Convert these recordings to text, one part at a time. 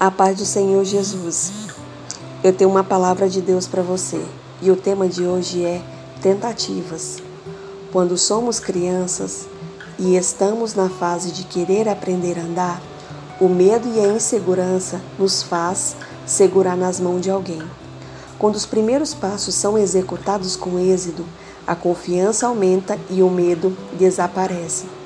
A paz do Senhor Jesus. Eu tenho uma palavra de Deus para você e o tema de hoje é tentativas. Quando somos crianças e estamos na fase de querer aprender a andar, o medo e a insegurança nos faz segurar nas mãos de alguém. Quando os primeiros passos são executados com êxito, a confiança aumenta e o medo desaparece.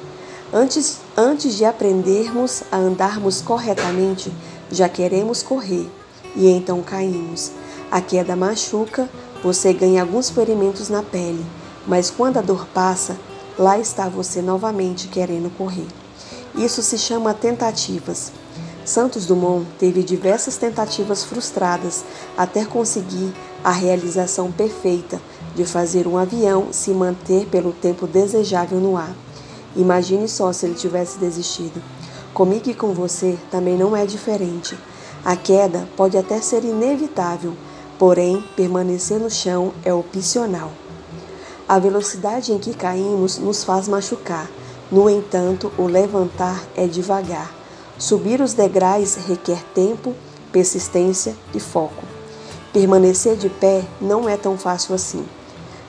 Antes, antes de aprendermos a andarmos corretamente, já queremos correr e então caímos. A queda machuca, você ganha alguns ferimentos na pele, mas quando a dor passa, lá está você novamente querendo correr. Isso se chama tentativas. Santos Dumont teve diversas tentativas frustradas até conseguir a realização perfeita de fazer um avião se manter pelo tempo desejável no ar. Imagine só se ele tivesse desistido. Comigo e com você também não é diferente. A queda pode até ser inevitável, porém, permanecer no chão é opcional. A velocidade em que caímos nos faz machucar, no entanto, o levantar é devagar. Subir os degraus requer tempo, persistência e foco. Permanecer de pé não é tão fácil assim.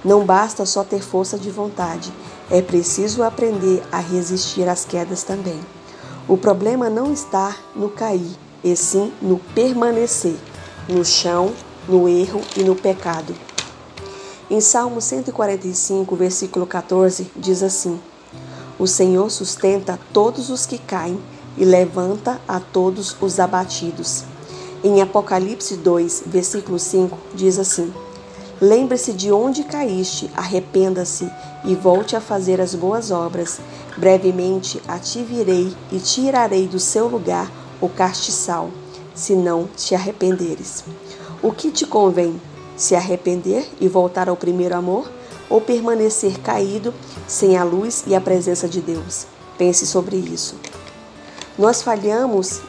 Não basta só ter força de vontade, é preciso aprender a resistir às quedas também. O problema não está no cair, e sim no permanecer, no chão, no erro e no pecado. Em Salmo 145, versículo 14, diz assim: O Senhor sustenta todos os que caem e levanta a todos os abatidos. Em Apocalipse 2, versículo 5, diz assim: Lembre-se de onde caíste, arrependa-se e volte a fazer as boas obras. Brevemente a ti virei e tirarei do seu lugar o castiçal, se não te arrependeres. O que te convém? Se arrepender e voltar ao primeiro amor? Ou permanecer caído sem a luz e a presença de Deus? Pense sobre isso. Nós falhamos,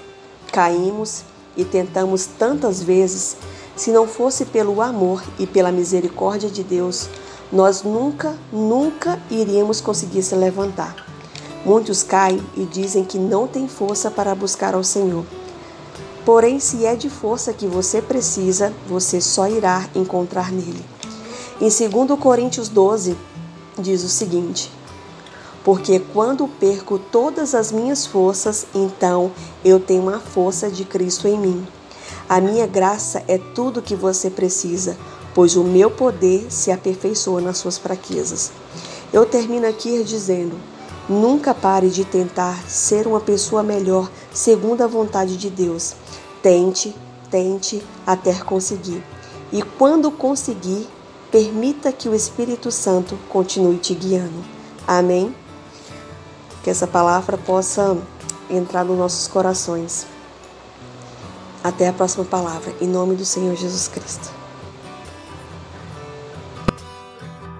caímos e tentamos tantas vezes se não fosse pelo amor e pela misericórdia de Deus, nós nunca, nunca iríamos conseguir se levantar. Muitos caem e dizem que não têm força para buscar ao Senhor. Porém, se é de força que você precisa, você só irá encontrar nele. Em 2 Coríntios 12, diz o seguinte: Porque quando perco todas as minhas forças, então eu tenho a força de Cristo em mim. A minha graça é tudo o que você precisa, pois o meu poder se aperfeiçoa nas suas fraquezas. Eu termino aqui dizendo: nunca pare de tentar ser uma pessoa melhor segundo a vontade de Deus. Tente, tente até conseguir. E quando conseguir, permita que o Espírito Santo continue te guiando. Amém? Que essa palavra possa entrar nos nossos corações. Até a próxima palavra, em nome do Senhor Jesus Cristo.